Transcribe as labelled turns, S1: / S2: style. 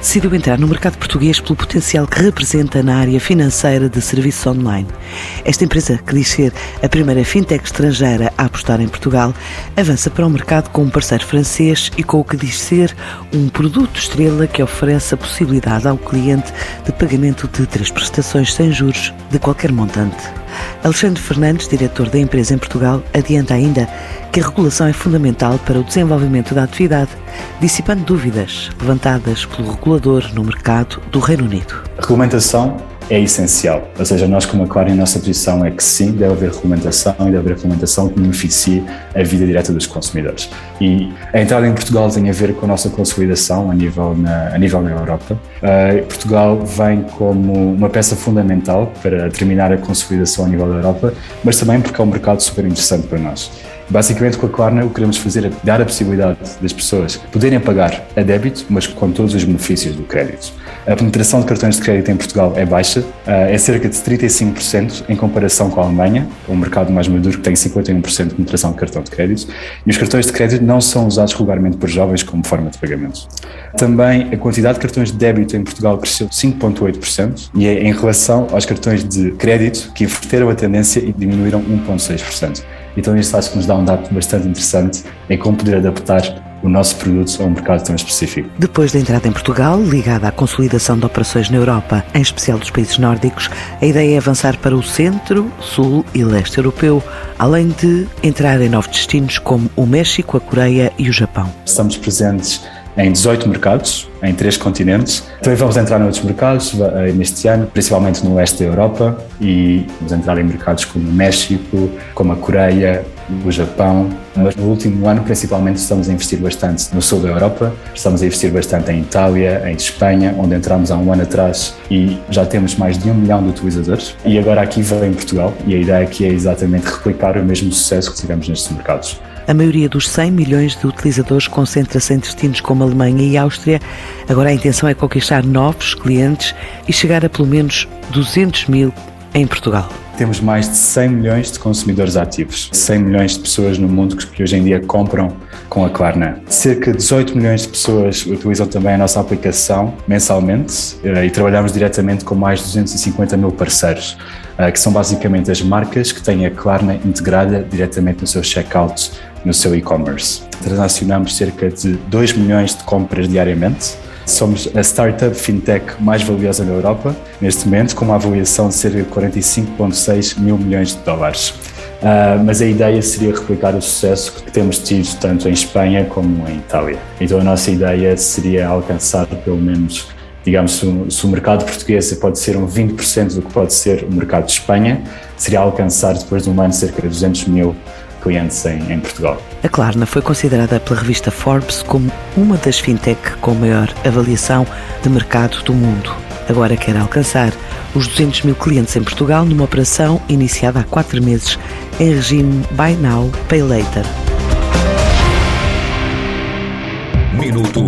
S1: decidiu entrar no mercado português pelo potencial que representa na área financeira de serviços online. Esta empresa, que diz ser a primeira fintech estrangeira a apostar em Portugal, avança para o mercado com um parceiro francês e com o que diz ser um produto estrela que oferece a possibilidade ao cliente de pagamento de três prestações sem juros de qualquer montante. Alexandre Fernandes, diretor da empresa em Portugal, adianta ainda que a regulação é fundamental para o desenvolvimento da atividade, dissipando dúvidas levantadas pelo regulador no mercado do Reino Unido.
S2: A regulamentação é essencial. Ou seja, nós como a Claro, a nossa posição é que sim, deve haver regulamentação e deve haver regulamentação que beneficie a vida direta dos consumidores. E a entrada em Portugal tem a ver com a nossa consolidação a nível na, a nível na Europa. Uh, Portugal vem como uma peça fundamental para terminar a consolidação a nível da Europa, mas também porque é um mercado super interessante para nós. Basicamente, com a Klarna, o que queremos fazer é dar a possibilidade das pessoas poderem pagar a débito, mas com todos os benefícios do crédito. A penetração de cartões de crédito em Portugal é baixa, eh, é cerca de 35% em comparação com a Alemanha, um mercado mais maduro que tem 51% de penetração de cartão de crédito, e os cartões de crédito não são usados regularmente por jovens como forma de pagamento. Também a quantidade de cartões de débito em Portugal cresceu 5,8% e é em relação aos cartões de crédito que inverteram a tendência e diminuíram 1,6%. Então isto acho que nos dá um dado bastante interessante em como poder adaptar o nosso produto a um mercado tão específico.
S1: Depois da entrada em Portugal, ligada à consolidação de operações na Europa, em especial dos países nórdicos, a ideia é avançar para o centro, sul e leste europeu, além de entrar em novos destinos como o México, a Coreia e o Japão.
S2: Estamos presentes em 18 mercados, em três continentes. Também vamos entrar em outros mercados eh, neste ano, principalmente no oeste da Europa, e vamos entrar em mercados como o México, como a Coreia, o Japão, mas no último ano principalmente estamos a investir bastante no sul da Europa, estamos a investir bastante em Itália, em Espanha, onde entramos há um ano atrás e já temos mais de um milhão de utilizadores. E agora aqui vem Portugal e a ideia aqui é exatamente replicar o mesmo sucesso que tivemos nestes mercados.
S1: A maioria dos 100 milhões de utilizadores concentra-se em destinos como Alemanha e Áustria. Agora a intenção é conquistar novos clientes e chegar a pelo menos 200 mil em Portugal.
S2: Temos mais de 100 milhões de consumidores ativos, 100 milhões de pessoas no mundo que hoje em dia compram com a Klarna. Cerca de 18 milhões de pessoas utilizam também a nossa aplicação mensalmente eh, e trabalhamos diretamente com mais de 250 mil parceiros, eh, que são basicamente as marcas que têm a Klarna integrada diretamente no seu checkout no seu e-commerce. Transacionamos cerca de 2 milhões de compras diariamente. Somos a startup fintech mais valiosa na Europa, neste momento, com uma avaliação de cerca de 45,6 mil milhões de dólares. Uh, mas a ideia seria replicar o sucesso que temos tido tanto em Espanha como em Itália. Então a nossa ideia seria alcançar pelo menos, digamos, se o, se o mercado português pode ser um 20% do que pode ser o mercado de Espanha, seria alcançar depois de um ano cerca de 200 mil clientes em, em, Portugal.
S1: A Klarna foi considerada pela revista Forbes como uma das fintech com maior avaliação de mercado do mundo. Agora quer alcançar os 200 mil clientes em Portugal numa operação iniciada há quatro meses em regime Buy Now, Pay Later.
S3: Minuto